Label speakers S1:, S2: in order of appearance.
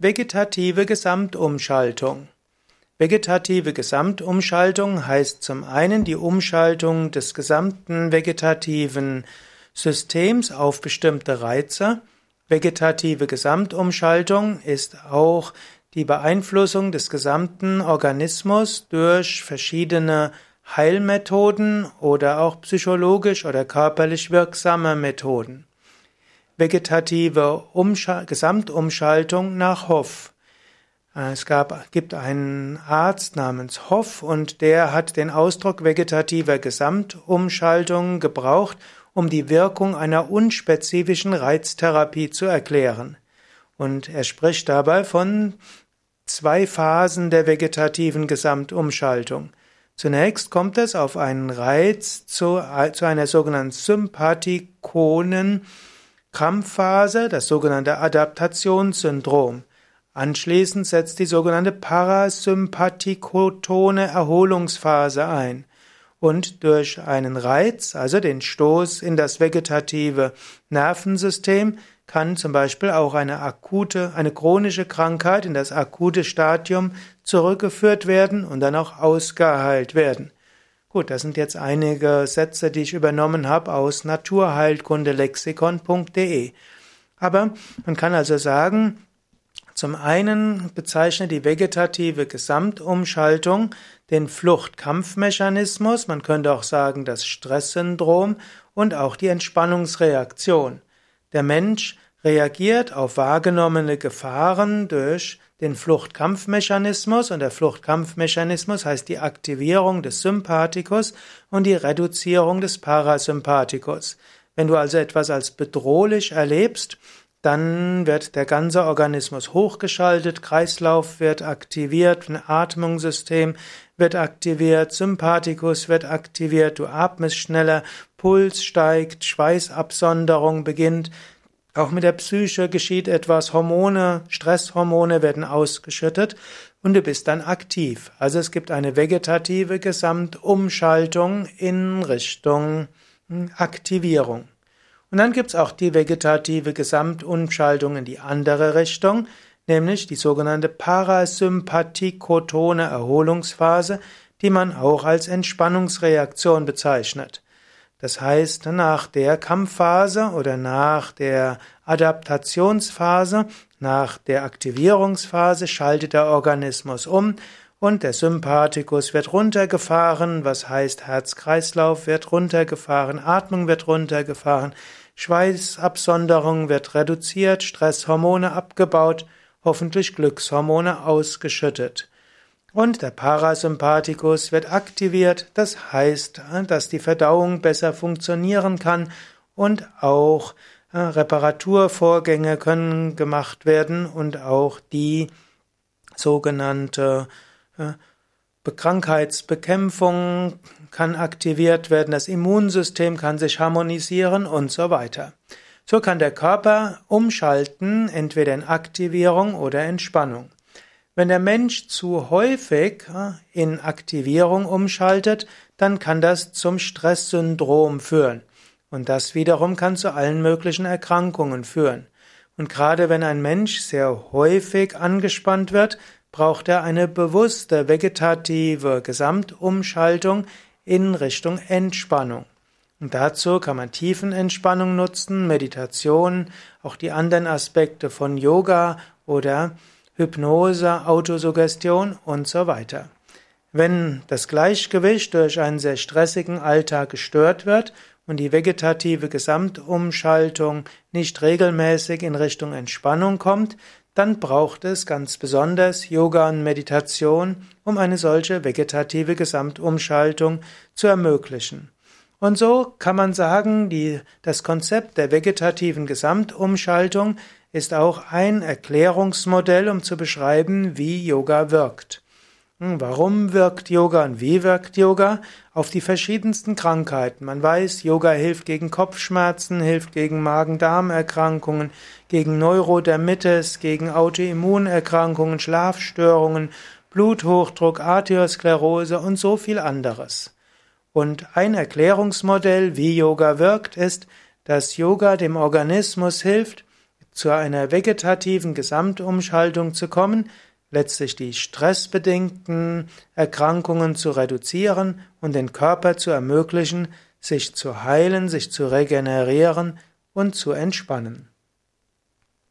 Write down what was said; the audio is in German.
S1: Vegetative Gesamtumschaltung. Vegetative Gesamtumschaltung heißt zum einen die Umschaltung des gesamten vegetativen Systems auf bestimmte Reize. Vegetative Gesamtumschaltung ist auch die Beeinflussung des gesamten Organismus durch verschiedene Heilmethoden oder auch psychologisch oder körperlich wirksame Methoden vegetative Umschal Gesamtumschaltung nach Hoff. Äh, es gab, gibt einen Arzt namens Hoff und der hat den Ausdruck vegetativer Gesamtumschaltung gebraucht, um die Wirkung einer unspezifischen Reiztherapie zu erklären. Und er spricht dabei von zwei Phasen der vegetativen Gesamtumschaltung. Zunächst kommt es auf einen Reiz zu, zu einer sogenannten sympathikonen Krampfphase, das sogenannte Adaptationssyndrom. Anschließend setzt die sogenannte parasympathikotone Erholungsphase ein. Und durch einen Reiz, also den Stoß in das vegetative Nervensystem, kann zum Beispiel auch eine akute, eine chronische Krankheit in das akute Stadium zurückgeführt werden und dann auch ausgeheilt werden. Gut, das sind jetzt einige Sätze, die ich übernommen habe aus naturheilkundelexikon.de. Aber man kann also sagen, zum einen bezeichnet die vegetative Gesamtumschaltung den Fluchtkampfmechanismus, man könnte auch sagen das Stresssyndrom und auch die Entspannungsreaktion. Der Mensch reagiert auf wahrgenommene Gefahren durch den Fluchtkampfmechanismus und der Fluchtkampfmechanismus heißt die Aktivierung des Sympathikus und die Reduzierung des Parasympathikus. Wenn du also etwas als bedrohlich erlebst, dann wird der ganze Organismus hochgeschaltet, Kreislauf wird aktiviert, ein Atmungssystem wird aktiviert, Sympathikus wird aktiviert, du atmest schneller, Puls steigt, Schweißabsonderung beginnt, auch mit der Psyche geschieht etwas, Hormone, Stresshormone werden ausgeschüttet und du bist dann aktiv. Also es gibt eine vegetative Gesamtumschaltung in Richtung hm, Aktivierung. Und dann gibt es auch die vegetative Gesamtumschaltung in die andere Richtung, nämlich die sogenannte parasympathikotone Erholungsphase, die man auch als Entspannungsreaktion bezeichnet. Das heißt, nach der Kampfphase oder nach der Adaptationsphase, nach der Aktivierungsphase schaltet der Organismus um und der Sympathikus wird runtergefahren, was heißt Herzkreislauf wird runtergefahren, Atmung wird runtergefahren, Schweißabsonderung wird reduziert, Stresshormone abgebaut, hoffentlich Glückshormone ausgeschüttet. Und der Parasympathikus wird aktiviert, das heißt, dass die Verdauung besser funktionieren kann und auch äh, Reparaturvorgänge können gemacht werden und auch die sogenannte äh, Krankheitsbekämpfung kann aktiviert werden, das Immunsystem kann sich harmonisieren und so weiter. So kann der Körper umschalten, entweder in Aktivierung oder Entspannung. Wenn der Mensch zu häufig in Aktivierung umschaltet, dann kann das zum Stresssyndrom führen. Und das wiederum kann zu allen möglichen Erkrankungen führen. Und gerade wenn ein Mensch sehr häufig angespannt wird, braucht er eine bewusste vegetative Gesamtumschaltung in Richtung Entspannung. Und dazu kann man Tiefenentspannung nutzen, Meditation, auch die anderen Aspekte von Yoga oder Hypnose, Autosuggestion und so weiter. Wenn das Gleichgewicht durch einen sehr stressigen Alltag gestört wird und die vegetative Gesamtumschaltung nicht regelmäßig in Richtung Entspannung kommt, dann braucht es ganz besonders Yoga und Meditation, um eine solche vegetative Gesamtumschaltung zu ermöglichen. Und so kann man sagen, die, das Konzept der vegetativen Gesamtumschaltung ist auch ein Erklärungsmodell, um zu beschreiben, wie Yoga wirkt. Hm, warum wirkt Yoga und wie wirkt Yoga? Auf die verschiedensten Krankheiten. Man weiß, Yoga hilft gegen Kopfschmerzen, hilft gegen Magen-Darm-Erkrankungen, gegen Neurodermitis, gegen Autoimmunerkrankungen, Schlafstörungen, Bluthochdruck, Arteriosklerose und so viel anderes. Und ein Erklärungsmodell, wie Yoga wirkt, ist, dass Yoga dem Organismus hilft, zu einer vegetativen Gesamtumschaltung zu kommen, letztlich die stressbedingten Erkrankungen zu reduzieren und den Körper zu ermöglichen, sich zu heilen, sich zu regenerieren und zu entspannen.